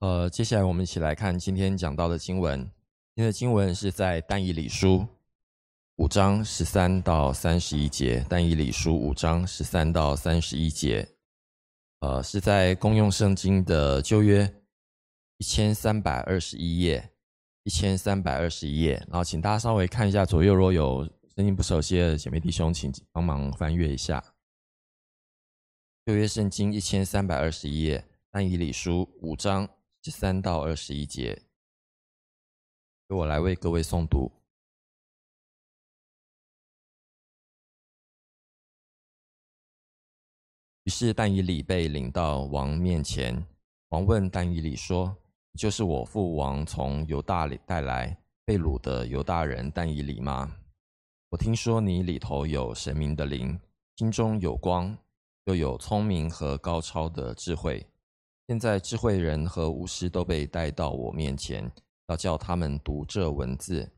呃，接下来我们一起来看今天讲到的经文。今天的经文是在但以理书五章十三到三十一节。但以理书五章十三到三十一节，呃，是在公用圣经的旧约一千三百二十一页，一千三百二十一页。然后，请大家稍微看一下左右，如果有声音不熟悉的姐妹弟兄，请帮忙翻阅一下旧约圣经一千三百二十一页，但以理书五章。十三到二十一节，由我来为各位诵读。于是但以理被领到王面前，王问但以理说：“就是我父王从犹大里带来被掳的犹大人但以理吗？我听说你里头有神明的灵，心中有光，又有聪明和高超的智慧。”现在智慧人和巫师都被带到我面前，要叫他们读这文字，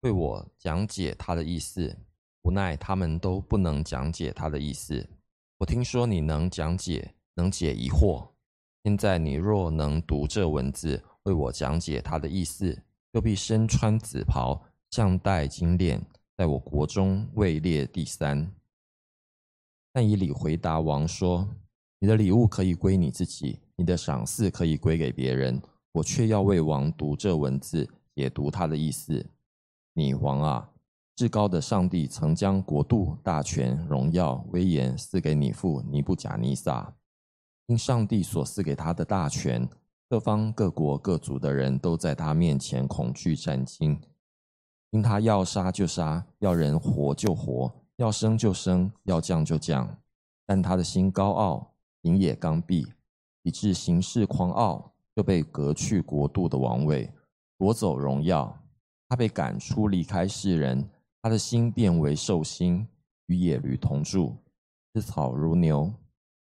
为我讲解他的意思。无奈他们都不能讲解他的意思。我听说你能讲解，能解疑惑。现在你若能读这文字，为我讲解他的意思，就必身穿紫袍，项戴金链，在我国中位列第三。但以理回答王说：“你的礼物可以归你自己。”你的赏赐可以归给别人，我却要为王读这文字，也读他的意思。你王啊，至高的上帝曾将国度、大权、荣耀、威严赐给你父尼布甲尼撒，因上帝所赐给他的大权，各方各国各族的人都在他面前恐惧战惊。因他要杀就杀，要人活就活，要生就生，要降就降。但他的心高傲，营也刚愎。以致行事狂傲，就被革去国度的王位，夺走荣耀。他被赶出，离开世人。他的心变为兽心，与野驴同住，吃草如牛，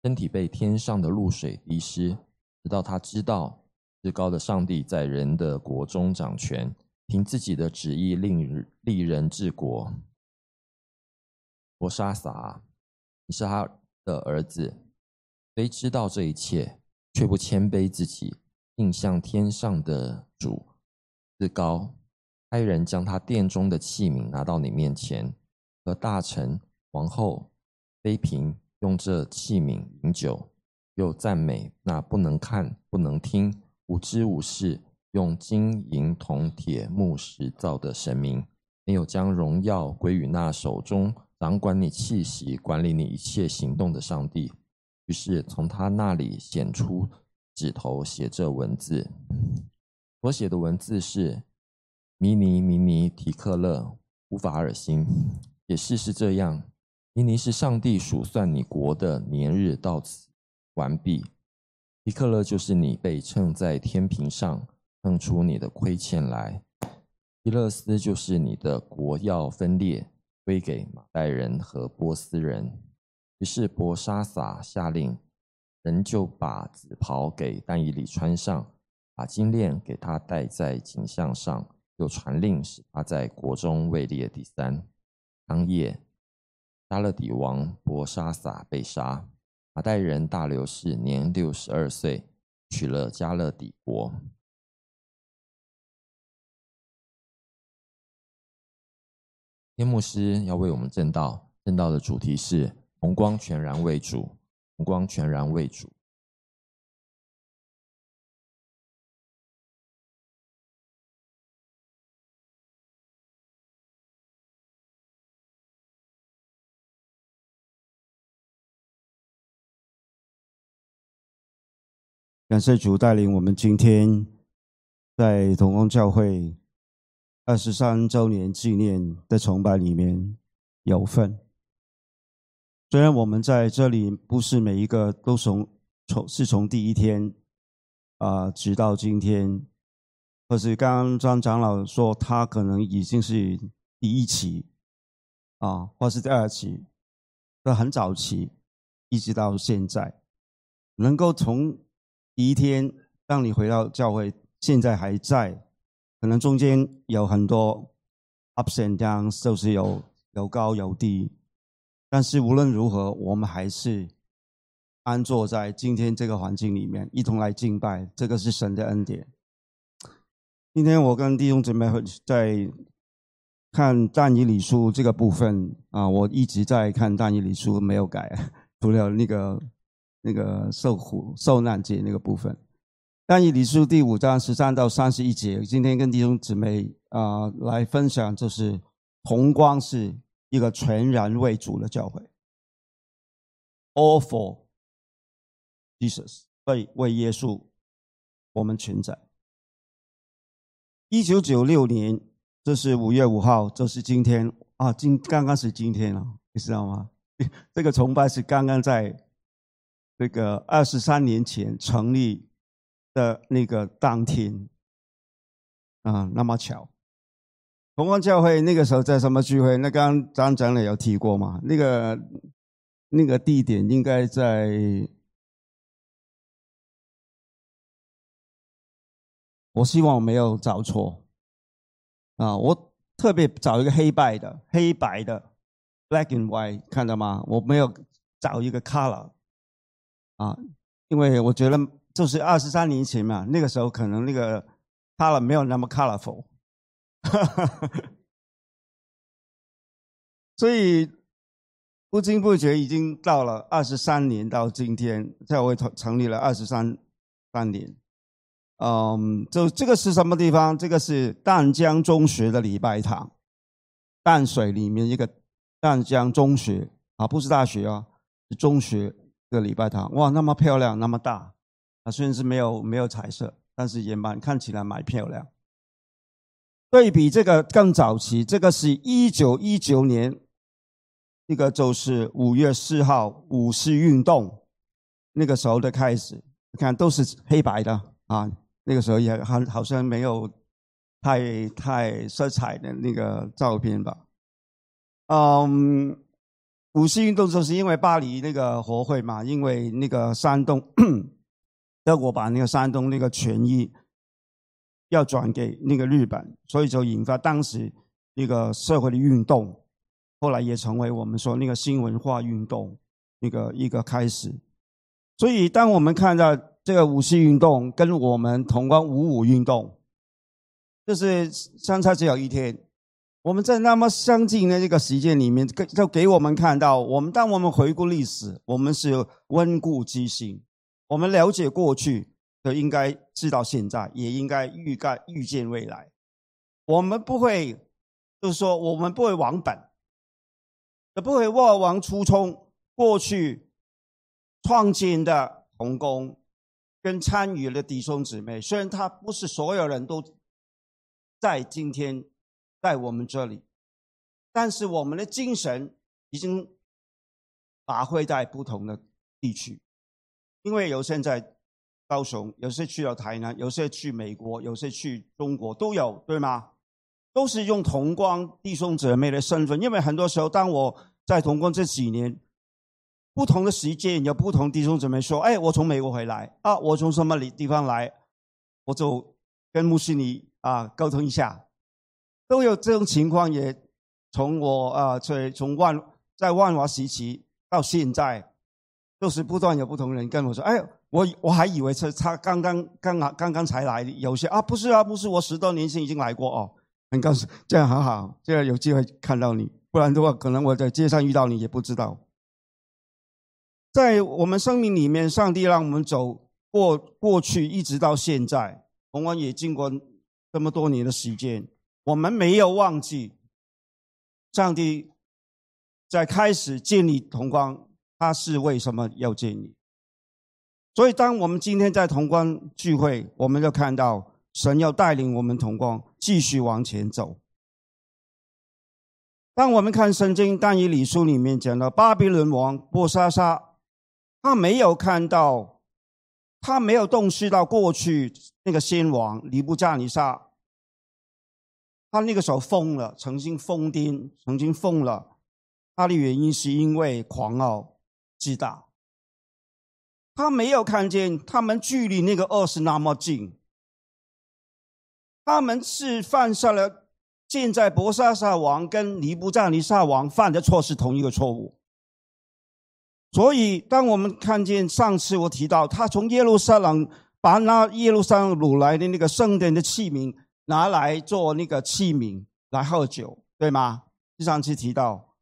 身体被天上的露水滴湿，直到他知道至高的上帝在人的国中掌权，凭自己的旨意令立人治国。伯沙撒，你是他的儿子，虽知道这一切。却不谦卑自己，应向天上的主自高，差人将他殿中的器皿拿到你面前，和大臣、王后、妃嫔用这器皿饮酒，又赞美那不能看、不能听、无知无事、用金银铜铁木石造的神明，没有将荣耀归于那手中掌管你气息、管理你一切行动的上帝。于是从他那里显出指头，写着文字。所写的文字是迷尼迷尼提克勒乌法尔辛。也是是这样：迷尼是上帝数算你国的年日到此完毕。提克勒就是你被称在天平上，称出你的亏欠来。提勒斯就是你的国要分裂，归给马代人和波斯人。于是伯沙撒下令，人就把紫袍给但以理穿上，把金链给他戴在颈项上，又传令使他在国中位列第三。当夜，加勒底王伯沙撒被杀。马代人大流士年六十二岁，娶了加勒底国。天牧师要为我们正道，正道的主题是。红光全然为主，红光全然为主。感谢主带领我们今天在同光教会二十三周年纪念的崇拜里面有份。虽然我们在这里不是每一个都从从是从第一天啊直到今天，或是刚刚张长老说他可能已经是第一期啊，或是第二期，都很早期，一直到现在，能够从第一天让你回到教会，现在还在，可能中间有很多 ups and downs，就是有有高有低。但是无论如何，我们还是安坐在今天这个环境里面，一同来敬拜，这个是神的恩典。今天我跟弟兄姊妹在看但以理书这个部分啊，我一直在看但以理书，没有改，除了那个那个受苦受难节那个部分。但以理书第五章十三到三十一节，今天跟弟兄姊妹啊来分享，就是红光是一个全然为主的教会，All for Jesus，为为耶稣，我们全在。一九九六年，这是五月五号，这是今天啊，今刚刚是今天啊，你知道吗？这个崇拜是刚刚在这个二十三年前成立的那个当天啊，那么巧。红光教会那个时候在什么聚会？那刚刚张长老有提过嘛？那个那个地点应该在。我希望我没有找错啊！我特别找一个黑白的、黑白的 （black and white），看到吗？我没有找一个 color 啊，因为我觉得就是二十三年前嘛，那个时候可能那个 color 没有那么 colorful，哈 哈所以不经不觉已经到了二十三年，到今天教会成立了二十三三年。嗯，就这个是什么地方？这个是淡江中学的礼拜堂，淡水里面一个淡江中学啊，不是大学啊，中学的礼拜堂。哇，那么漂亮，那么大啊！虽然是没有没有彩色，但是也蛮看起来蛮漂亮。对比这个更早期，这个是一九一九年，那个就是五月四号五四运动那个时候的开始，看都是黑白的啊。那个时候也还好像没有太太色彩的那个照片吧。嗯，五四运动就是因为巴黎那个和会嘛，因为那个山东 德国把那个山东那个权益要转给那个日本，所以就引发当时那个社会的运动，后来也成为我们说那个新文化运动一个一个开始。所以当我们看到。这个五四运动跟我们同光五五运动，就是相差只有一天。我们在那么相近的这个时间里面，就给我们看到，我们当我们回顾历史，我们是温故知新，我们了解过去，就应该知道现在，也应该预盖预见未来。我们不会，就是说，我们不会忘本，也不会忘忘初衷，过去创建的成功。跟参与的弟兄姊妹，虽然他不是所有人都在今天在我们这里，但是我们的精神已经发挥在不同的地区。因为有现在高雄，有些去了台南，有些去美国，有些去中国，都有对吗？都是用同光弟兄姊妹的身份。因为很多时候，当我在同光这几年。不同的时间有不同弟兄姊妹说：“哎，我从美国回来啊，我从什么里地方来，我就跟穆斯林啊沟通一下，都有这种情况。也从我啊，从从万在万华时期到现在，都是不断有不同人跟我说：‘哎，我我还以为是他刚刚刚刚刚刚才来，有些啊，不是啊，不是，我十多年前已经来过哦。’很高兴，这样很好，这样有机会看到你，不然的话，可能我在街上遇到你也不知道。”在我们生命里面，上帝让我们走过过去，一直到现在，同样也经过这么多年的时间，我们没有忘记上帝在开始建立同光，他是为什么要建立？所以，当我们今天在同光聚会，我们就看到神要带领我们同光继续往前走。当我们看圣经但以理书里面讲到巴比伦王波沙沙。他没有看到，他没有洞悉到过去那个先王尼布加尼撒，他那个时候疯了，曾经疯癫，曾经疯了。他的原因是因为狂傲自大。他没有看见他们距离那个恶是那么近，他们是犯下了现在博沙萨王跟尼布加尼撒王犯的错是同一个错误。所以，当我们看见上次我提到，他从耶路撒冷把那耶路撒冷掳来的那个圣殿的器皿拿来做那个器皿来喝酒，对吗？上次提到，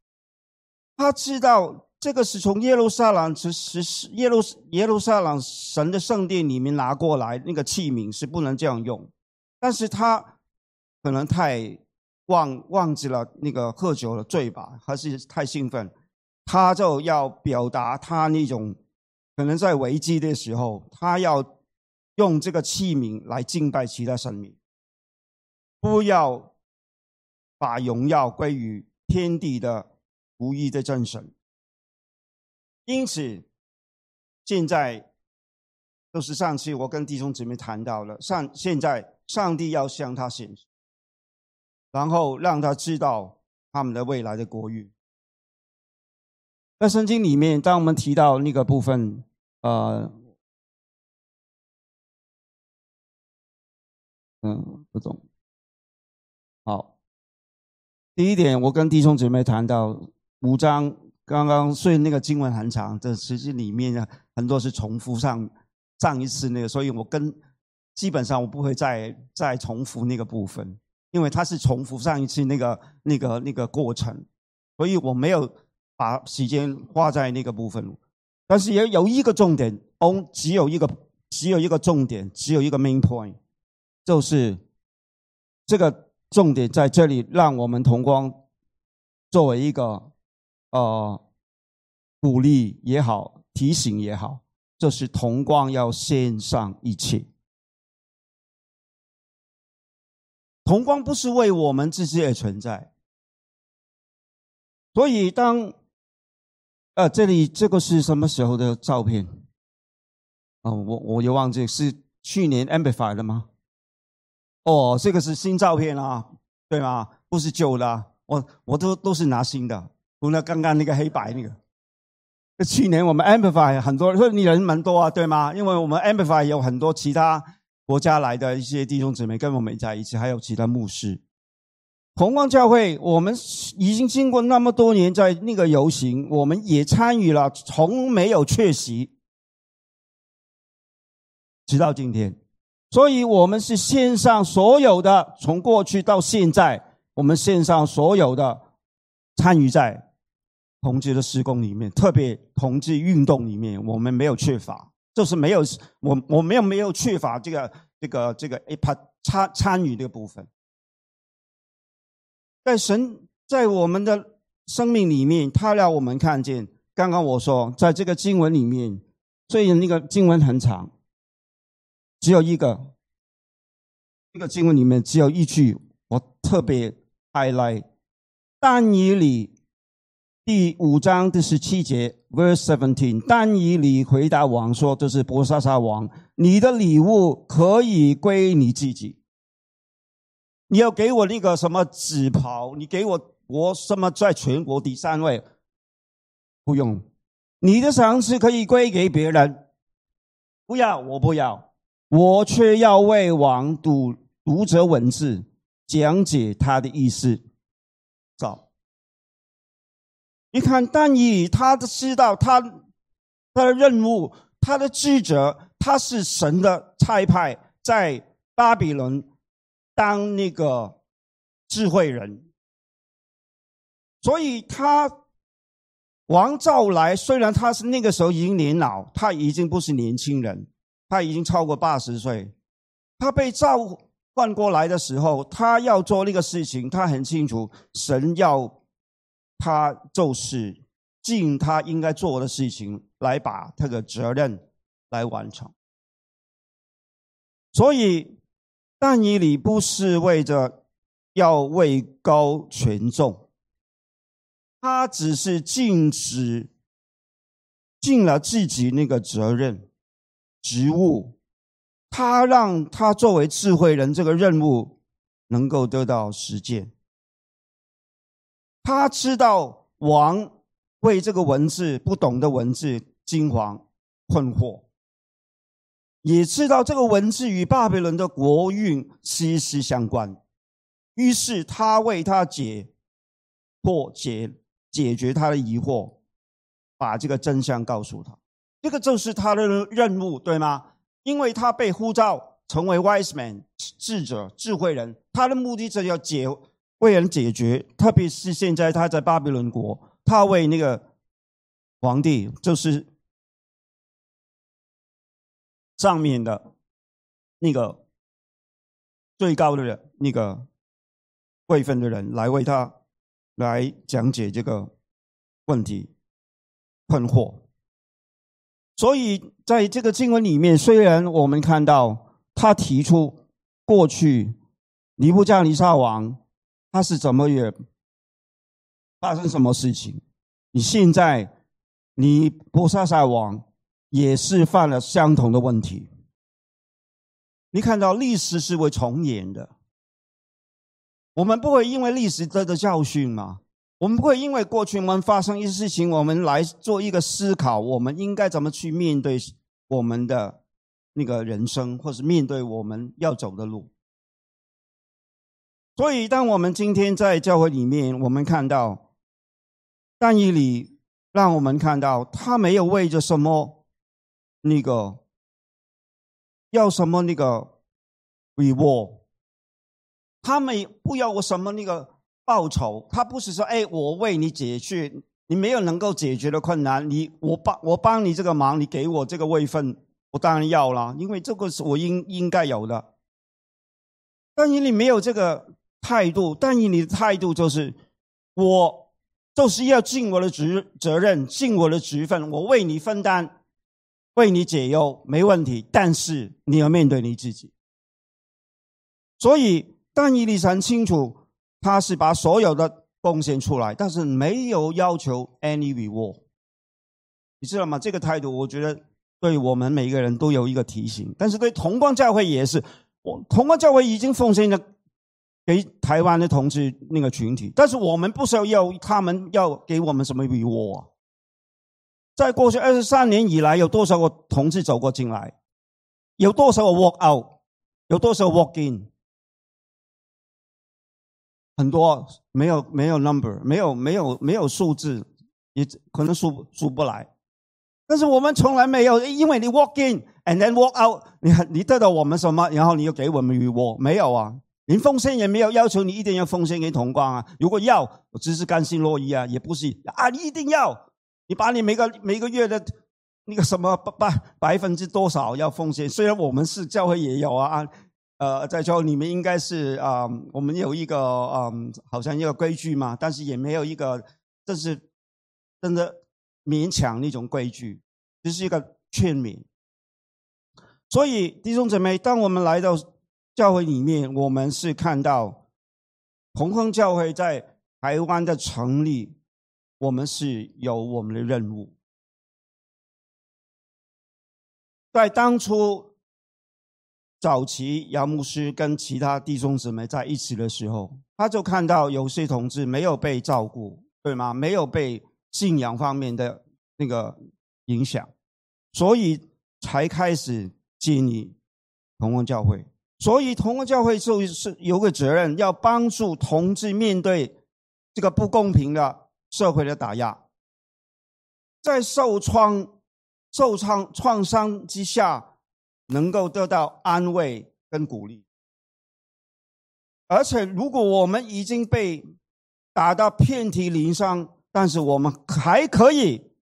他知道这个是从耶路撒冷是是耶路耶路撒冷神的圣殿里面拿过来那个器皿是不能这样用，但是他可能太忘忘记了那个喝酒的罪吧，还是太兴奋。他就要表达他那种可能在危机的时候，他要用这个器皿来敬拜其他神明，不要把荣耀归于天地的无一的真神。因此，现在都是上次我跟弟兄姊妹谈到了，上现在上帝要向他显示，然后让他知道他们的未来的国运。在圣经里面，当我们提到那个部分，呃，嗯，不懂。好，第一点，我跟弟兄姊妹谈到五章，刚刚所以那个经文很长，这实际里面呢很多是重复上上一次那个，所以我跟基本上我不会再再重复那个部分，因为它是重复上一次那个那个那个过程，所以我没有。把时间花在那个部分，但是也有一个重点，哦，只有一个，只有一个重点，只有一个 main point，就是这个重点在这里，让我们同光作为一个呃鼓励也好，提醒也好，就是同光要献上一切。同光不是为我们自己而存在，所以当。呃，这里这个是什么时候的照片？哦，我我又忘记是去年 Amplify 的吗？哦，这个是新照片啊，对吗？不是旧的，我我都都是拿新的，除了刚刚那个黑白那个。去年我们 Amplify 很多，所以你人蛮多啊，对吗？因为我们 Amplify 有很多其他国家来的一些弟兄姊妹跟我们在一起，还有其他牧师。红光教会，我们已经经过那么多年在那个游行，我们也参与了，从没有缺席，直到今天。所以，我们是线上所有的，从过去到现在，我们线上所有的参与在同志的施工里面，特别同志运动里面，我们没有缺乏，就是没有我我没有没有缺乏这个这个这个 A 帕参参与的部分。在神在我们的生命里面，他让我们看见。刚刚我说，在这个经文里面，所以那个经文很长，只有一个。这个经文里面只有一句，我特别 highlight。但以理第五章第十七节，verse seventeen。但以理回答王说：“这是波沙沙王，你的礼物可以归你自己。”你要给我那个什么紫袍？你给我我什么在全国第三位？不用，你的赏赐可以归给别人。不要，我不要，我却要为王读读者文字，讲解他的意思。走，你看，但以他的知道，他他的任务，他的职责，他是神的差派，在巴比伦。当那个智慧人，所以他王兆来，虽然他是那个时候已经年老，他已经不是年轻人，他已经超过八十岁。他被召唤过来的时候，他要做那个事情，他很清楚，神要他就是尽他应该做的事情，来把这个责任来完成。所以。但以理不是为着要位高权重，他只是尽职尽了自己那个责任职务，他让他作为智慧人这个任务能够得到实践。他知道王为这个文字不懂的文字惊惶困惑。也知道这个文字与巴比伦的国运息息相关，于是他为他解破解解决他的疑惑，把这个真相告诉他。这个就是他的任务，对吗？因为他被呼召成为 wise man 智者、智慧人，他的目的就是要解为人解决，特别是现在他在巴比伦国，他为那个皇帝，就是上面的那个最高的人，那个位分的人来为他来讲解这个问题困惑。所以，在这个经文里面，虽然我们看到他提出过去尼布加尼撒王他是怎么也发生什么事情，你现在你波萨萨王也是犯了相同的问题。你看到历史是会重演的，我们不会因为历史得的教训吗？我们不会因为过去我们发生一些事情，我们来做一个思考，我们应该怎么去面对我们的那个人生，或是面对我们要走的路。所以，当我们今天在教会里面，我们看到但以理让我们看到他没有为着什么那个要什么那个 reward，他没不要我什么那个。报酬，他不是说，哎，我为你解决你没有能够解决的困难，你我帮我帮你这个忙，你给我这个位分，我当然要了，因为这个是我应应该有的。但以你没有这个态度，但以你的态度就是，我就是要尽我的职责任，尽我的职分，我为你分担，为你解忧，没问题。但是你要面对你自己。所以，但以理很清楚。他是把所有的贡献出来，但是没有要求 any reward，你知道吗？这个态度，我觉得对我们每一个人都有一个提醒。但是对同光教会也是，我同光教会已经奉献了给台湾的同志那个群体，但是我们不需要要他们要给我们什么 reward。在过去二十三年以来，有多少个同志走过进来？有多少个 walk out？有多少 walk in？很多没有没有 number，没有没有没有数字，也可能数数不来。但是我们从来没有，因为你 walk in and then walk out，你你得到我们什么，然后你又给我们鱼窝，没有啊？您奉献也没有要求你一定要奉献给同光啊。如果要，我只是甘心乐意啊，也不是啊，你一定要，你把你每个每个月的那个什么百百分之多少要奉献。虽然我们是教会也有啊啊。呃，在教你们应该是啊，我们有一个嗯，好像一个规矩嘛，但是也没有一个，这是真的勉强那种规矩，只是一个劝勉。所以弟兄姊妹，当我们来到教会里面，我们是看到红光教会在台湾的成立，我们是有我们的任务，在当初。早期杨牧师跟其他弟兄姊妹在一起的时候，他就看到有些同志没有被照顾，对吗？没有被信仰方面的那个影响，所以才开始建立同工教会。所以同工教会就是有个责任，要帮助同志面对这个不公平的社会的打压，在受创、受创创伤之下。能够得到安慰跟鼓励，而且如果我们已经被打到遍体鳞伤，但是我们还可以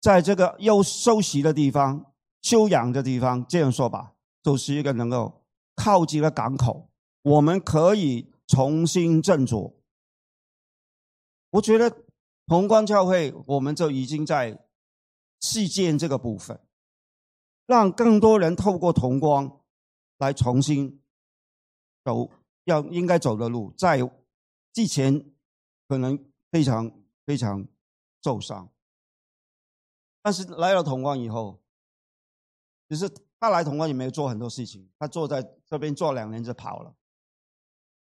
在这个又休息的地方、休养的地方，这样说吧，就是一个能够靠近了港口，我们可以重新振作。我觉得宏观教会，我们就已经在细建这个部分。让更多人透过同光来重新走要应该走的路，在之前可能非常非常受伤，但是来了同光以后，只是他来同光也没有做很多事情，他坐在这边做两年就跑了。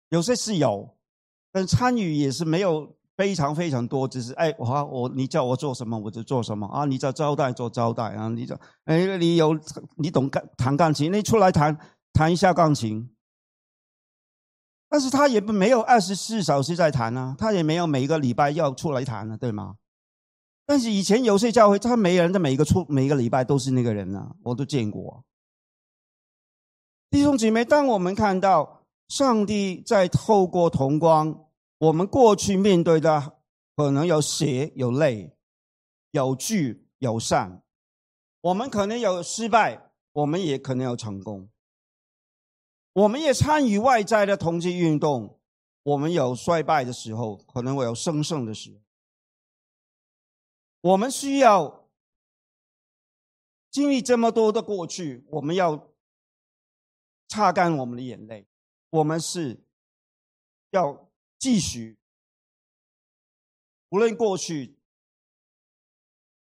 有些是有，但参与也是没有。非常非常多，只是哎，我我你叫我做什么我就做什么啊！你叫招待做招待啊！你叫哎，你有你懂弹钢琴，你出来弹弹一下钢琴。但是他也没有二十四小时在弹啊，他也没有每个礼拜要出来弹啊，对吗？但是以前有些教会，他每人的每一个出每一个礼拜都是那个人啊，我都见过。弟兄姐妹，当我们看到上帝在透过同光，我们过去面对的可能有血有泪，有聚有散，我们可能有失败，我们也可能有成功。我们也参与外在的同济运动，我们有衰败的时候，可能会有生胜的时候。我们需要经历这么多的过去，我们要擦干我们的眼泪。我们是要继续，无论过去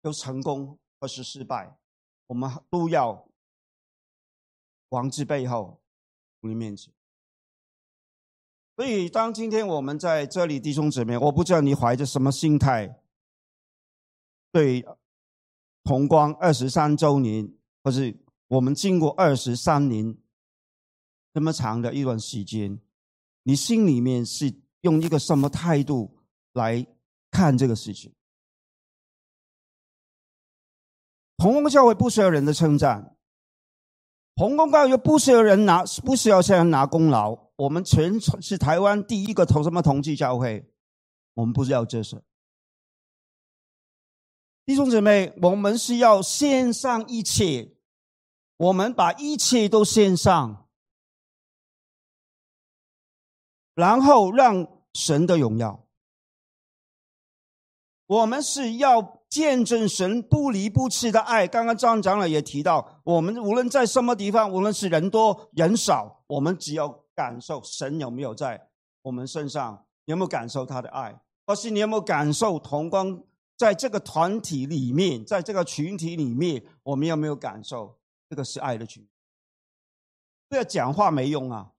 有成功或是失败，我们都要王之背后，努力面前。所以，当今天我们在这里，弟兄姊妹，我不知道你怀着什么心态。对，同光二十三周年，或是我们经过二十三年这么长的一段时间，你心里面是用一个什么态度来看这个事情？同光教会不需要人的称赞，同光教会不需要人拿，不需要向人拿功劳。我们全是台湾第一个同什么同济教会，我们不是要这事。弟兄姊妹，我们是要献上一切，我们把一切都献上，然后让神的荣耀。我们是要见证神不离不弃的爱。刚刚张长老也提到，我们无论在什么地方，无论是人多人少，我们只要感受神有没有在我们身上，有没有感受他的爱，或是你有没有感受同光。在这个团体里面，在这个群体里面，我们有没有感受？这个是爱的群。不要讲话没用啊！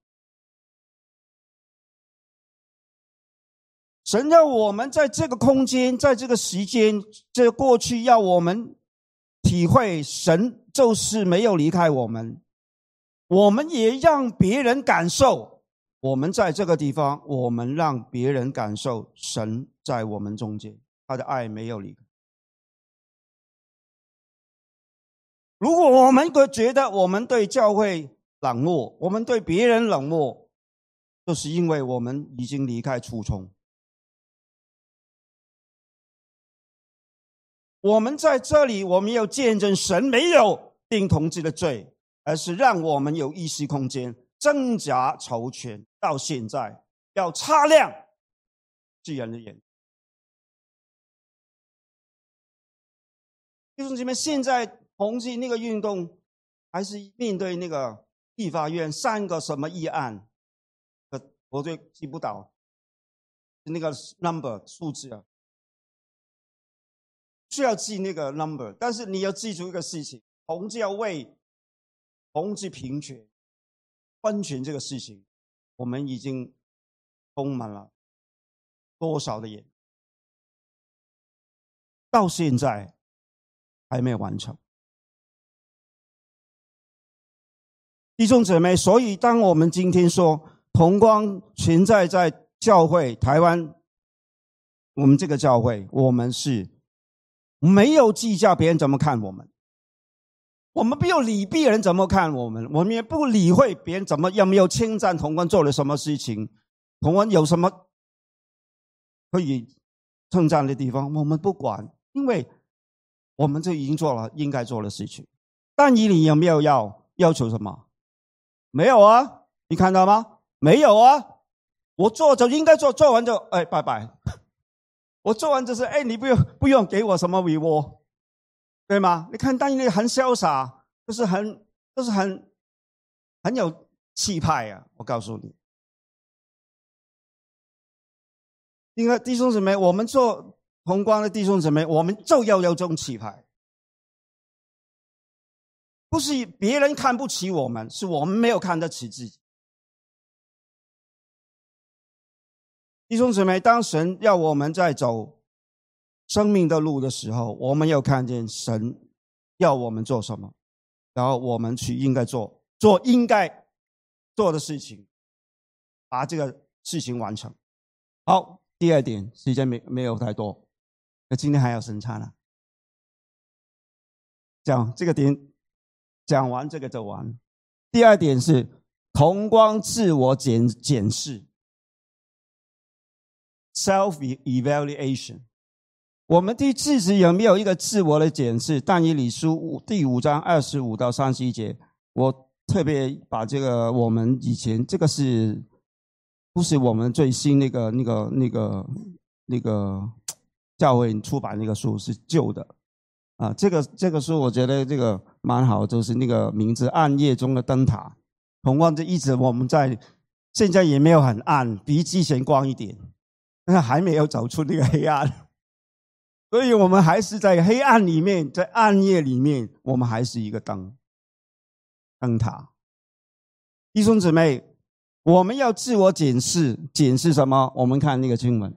神要我们在这个空间，在这个时间，这过去要我们体会，神就是没有离开我们。我们也让别人感受，我们在这个地方，我们让别人感受神在我们中间。他的爱没有离开。如果我们觉得我们对教会冷漠，我们对别人冷漠，就是因为我们已经离开初衷。我们在这里，我们要见证神没有定同志的罪，而是让我们有意识空间挣扎筹权。到现在，要擦亮世人的眼。兄姐妹，现在同济那个运动，还是面对那个地法院三个什么议案，我就记不到那个 number 数字啊，需要记那个 number，但是你要记住一个事情：同济要为同济平权、分权这个事情，我们已经充满了多少的眼，到现在。还没有完成，弟兄姊妹，所以当我们今天说同光存在在教会台湾，我们这个教会，我们是没有计较别人怎么看我们，我们不要理别人怎么看我们，我们也不理会别人怎么有没有称赞同光做了什么事情，同光有什么可以称赞的地方，我们不管，因为。我们就已经做了应该做的事情，但你你有没有要要求什么？没有啊，你看到吗？没有啊，我做就应该做，做完就哎拜拜。我做完就是哎，你不用不用给我什么礼物，对吗？你看但你很潇洒，就是很就是很很有气派啊！我告诉你，应该弟兄姊妹，我们做。宏光的弟兄姊妹，我们就要有这种气派，不是别人看不起我们，是我们没有看得起自己。弟兄姊妹，当神要我们在走生命的路的时候，我们要看见神要我们做什么，然后我们去应该做做应该做的事情，把这个事情完成。好，第二点，时间没没有太多。那今天还要审查呢。讲这个点，讲完这个就完。第二点是同光自我检检视，self evaluation。我们对自己有没有一个自我的检视？但以理书第五章二十五到三十一节，我特别把这个我们以前这个是，不是我们最新那个那个那个那个教会出版那个书是旧的。啊，这个这个书我觉得这个蛮好，就是那个名字《暗夜中的灯塔》。同光就一直我们在现在也没有很暗，比之前光一点，但是还没有走出那个黑暗，所以我们还是在黑暗里面，在暗夜里面，我们还是一个灯灯塔。弟兄姊妹，我们要自我检视，检视什么？我们看那个经文。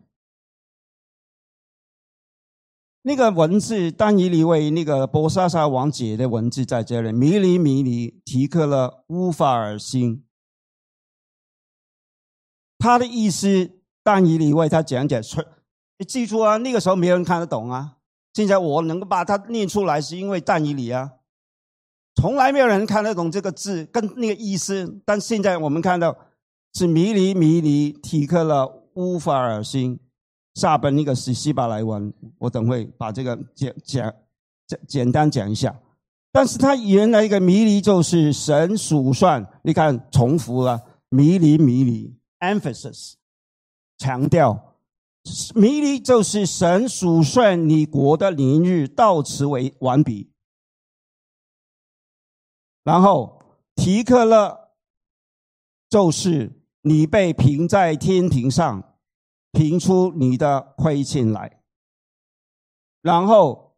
那个文字，丹尼里为那个波沙沙王解的文字在这里，迷离迷离，提克了乌法尔心。他的意思，丹尼里为他讲解出，你记住啊，那个时候没人看得懂啊。现在我能够把它念出来，是因为丹尼里啊，从来没有人看得懂这个字跟那个意思，但现在我们看到是迷离迷离，提克了乌法尔心。下边那个是希伯来文，我等会把这个简讲简简单讲一下。但是它原来一个迷离就是神数算，你看重复了迷离迷离，emphasis 强调迷离就是神数算你国的年日到此为完毕。然后提克勒就是你被评在天庭上。评出你的亏欠来，然后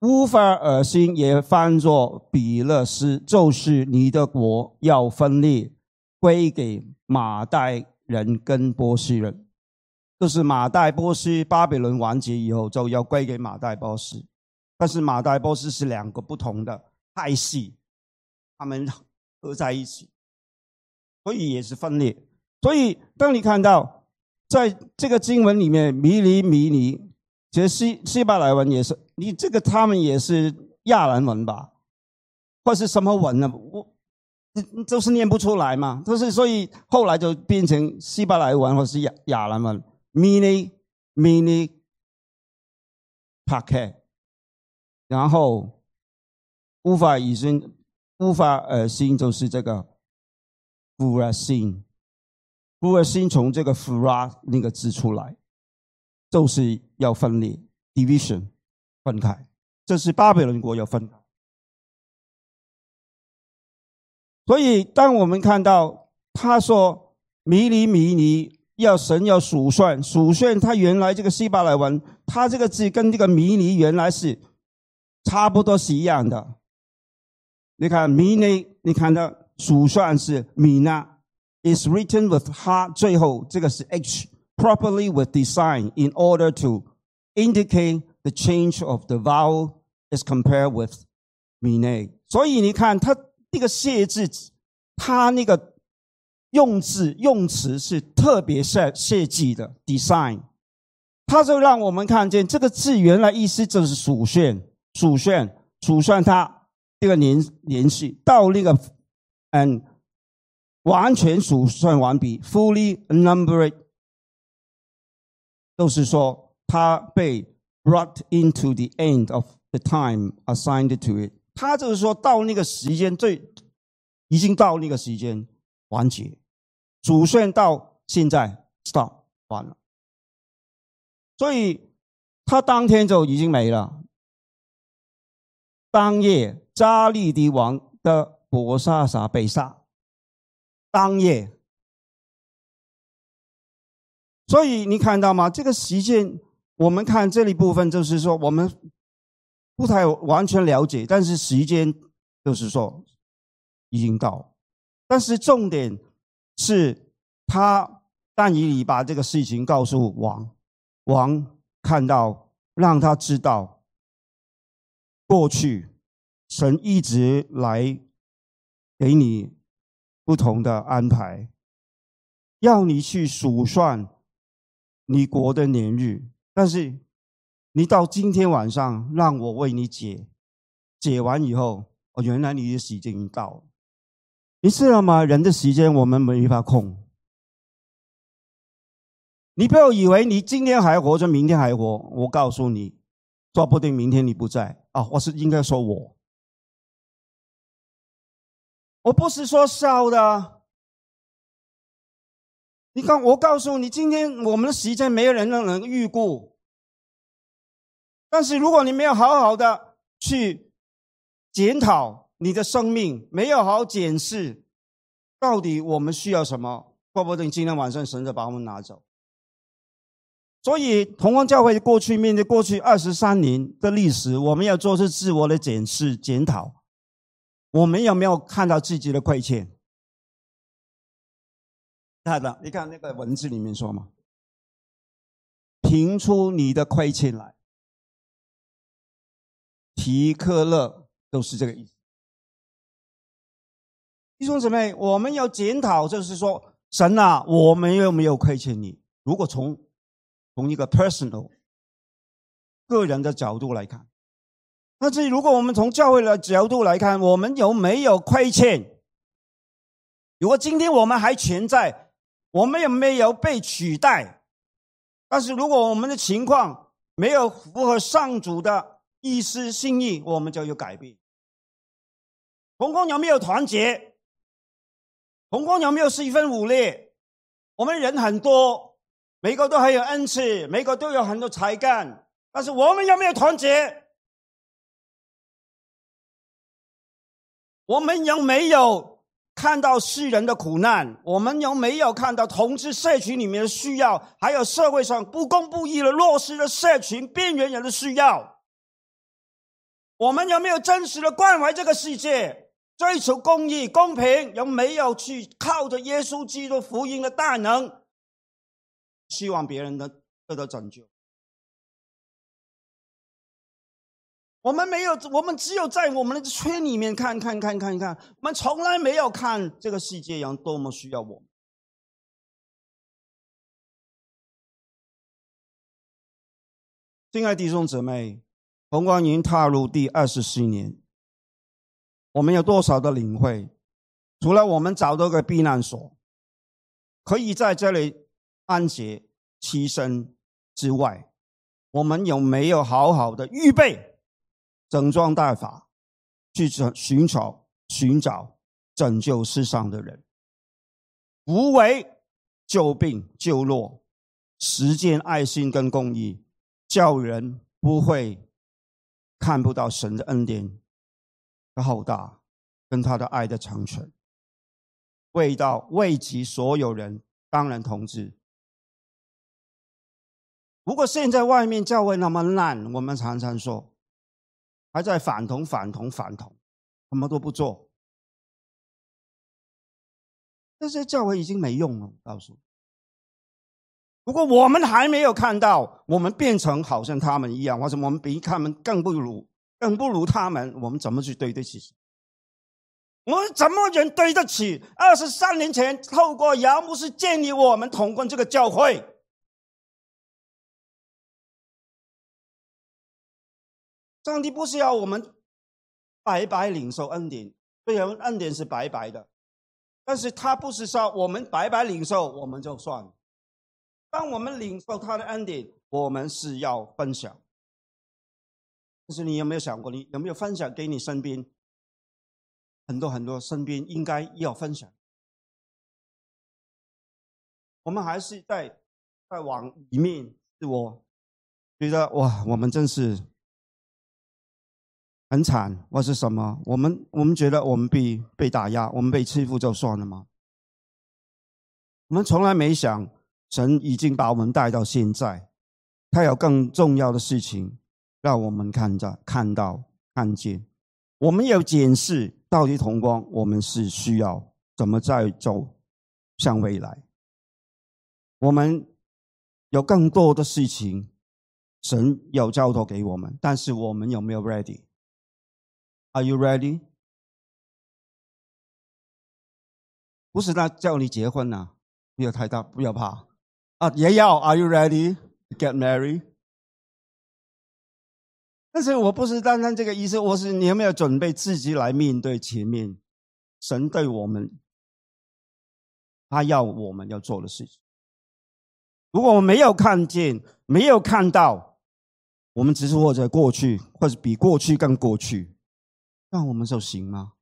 乌法尔心也翻作比勒斯，就是你的国要分裂，归给马代人跟波斯人，就是马代波斯巴比伦完结以后就要归给马代波斯，但是马代波斯是两个不同的派系，他们合在一起，所以也是分裂。所以当你看到。在这个经文里面，迷离迷离，其实希希伯来文也是，你这个他们也是亚兰文吧，或是什么文呢？我，都是念不出来嘛，都是所以后来就变成希伯来文或是亚亚兰文，mini mini packet，然后无法以身无法而心就是这个 f u 心。不会先从这个 “fra” 那个字出来，就是要分裂 （division），分开。这是巴比伦国要分。所以，当我们看到他说“迷离迷离”，要神要数算数算，他原来这个希伯来文，他这个字跟这个“迷离”原来是差不多是一样的。你看“迷离”，你看到数算是“米纳”。Is written with hard 最后这个是 h properly with design in order to indicate the change of the vowel is compared with mine。所以你看它这个谢字，它那个用字用词是特别设设计的 design，它就让我们看见这个字原来意思就是数算数算数算它这个年年系到那个嗯。完全数算完毕，fully numbered，就是说他被 brought into the end of the time assigned to it。他就是说到那个时间最，已经到那个时间完结，数算到现在 stop 完了，所以他当天就已经没了。当夜，加利迪王的伯萨萨被杀。当夜，所以你看到吗？这个时间，我们看这里部分，就是说我们不太完全了解，但是时间就是说已经到。但是重点是他但以理把这个事情告诉王，王看到，让他知道过去神一直来给你。不同的安排，要你去数算你国的年日，但是你到今天晚上让我为你解，解完以后，哦，原来你的时间已经到了。你知道吗？人的时间我们没法控。你不要以为你今天还活着，明天还活。我告诉你，说不定明天你不在啊！我是应该说我，我不是说笑的。你看，我告诉你，今天我们的时间没有人能预估。但是如果你没有好好的去检讨你的生命，没有好好检视到底我们需要什么，说不定今天晚上神就把我们拿走。所以，同光教会过去面对过去二十三年的历史，我们要做是自我的检视检讨，我们有没有看到自己的亏欠？看的，你看那个文字里面说嘛，评出你的亏欠来。提克勒都是这个意思。弟兄姊妹，我们要检讨，就是说，神啊，我们有没有亏欠你？如果从从一个 personal 个人的角度来看，那这如果我们从教会的角度来看，我们有没有亏欠？如果今天我们还存在，我们有没有被取代？但是如果我们的情况没有符合上主的。意思心意，我们就有改变。红光有没有团结？红光有没有一分五裂？我们人很多，每个都很有恩赐，每个都有很多才干，但是我们有没有团结？我们有没有看到世人的苦难？我们有没有看到同志社群里面的需要？还有社会上不公不义的弱势的社群、边缘人的需要？我们有没有真实的关怀这个世界，追求公义、公平？有没有去靠着耶稣基督福音的大能，希望别人能得到拯救？我们没有，我们只有在我们的圈里面看看看看看，我们从来没有看这个世界有多么需要我们。亲爱弟兄姊妹。红光营踏入第二十四年，我们有多少的领会？除了我们找到个避难所，可以在这里安歇栖身之外，我们有没有好好的预备、整装待发，去寻寻找、寻找拯救世上的人？无为救病救弱，实践爱心跟公益，叫人不会。看不到神的恩典的厚大，跟他的爱的长存，味道未及所有人，当然同志。不过现在外面教会那么烂，我们常常说，还在反同、反同、反同，什么都不做，这些教会已经没用了。告诉你。不过我们还没有看到，我们变成好像他们一样，或者我们比他们更不如，更不如他们，我们怎么去对得起？我们怎么人对得起？二十三年前透过杨牧师建立我们同工这个教会，上帝不是要我们白白领受恩典，虽然恩典是白白的，但是他不是说我们白白领受我们就算了。当我们领受他的恩典，我们是要分享。但是你有没有想过，你有没有分享给你身边很多很多身边应该要分享？我们还是在在往里面自我觉得哇，我们真是很惨，或是什么？我们我们觉得我们被被打压，我们被欺负就算了吗？我们从来没想。神已经把我们带到现在，他有更重要的事情让我们看着、看到、看见。我们要检视到底同光，我们是需要怎么再走向未来。我们有更多的事情，神有交托给我们，但是我们有没有 ready？Are you ready？不是他叫你结婚呐，不要太大，不要怕。啊，也要。Are you ready get married？但是我不是单单这个意思，我是你有没有准备自己来面对前面神对我们他要我们要做的事情？如果我没有看见，没有看到，我们只是活在过去，或者比过去更过去，那我们就行吗？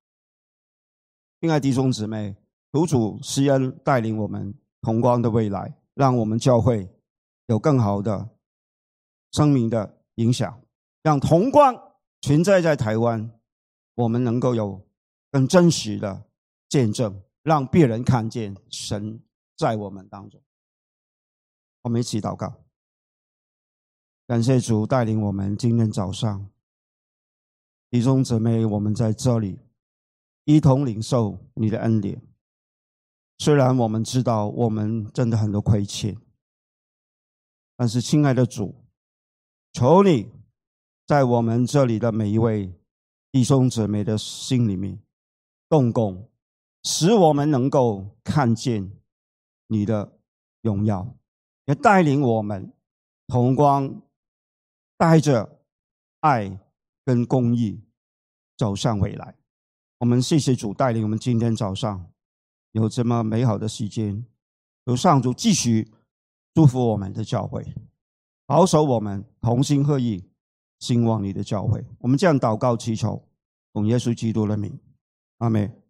亲爱的弟兄姊妹，主主施恩带领我们同光的未来，让我们教会有更好的生命的影响。让同光存在在台湾，我们能够有更真实的见证，让别人看见神在我们当中。我们一起祷告，感谢主带领我们今天早上弟兄姊妹，我们在这里一同领受你的恩典。虽然我们知道我们真的很多亏欠，但是亲爱的主，求你。在我们这里的每一位弟兄姊妹的心里面动工，使我们能够看见你的荣耀，也带领我们同光，带着爱跟公义走向未来。我们谢谢主带领我们今天早上有这么美好的时间，由上主继续祝福我们的教会，保守我们同心合意。兴旺你的教会，我们这样祷告祈求，奉耶稣基督的名，阿门。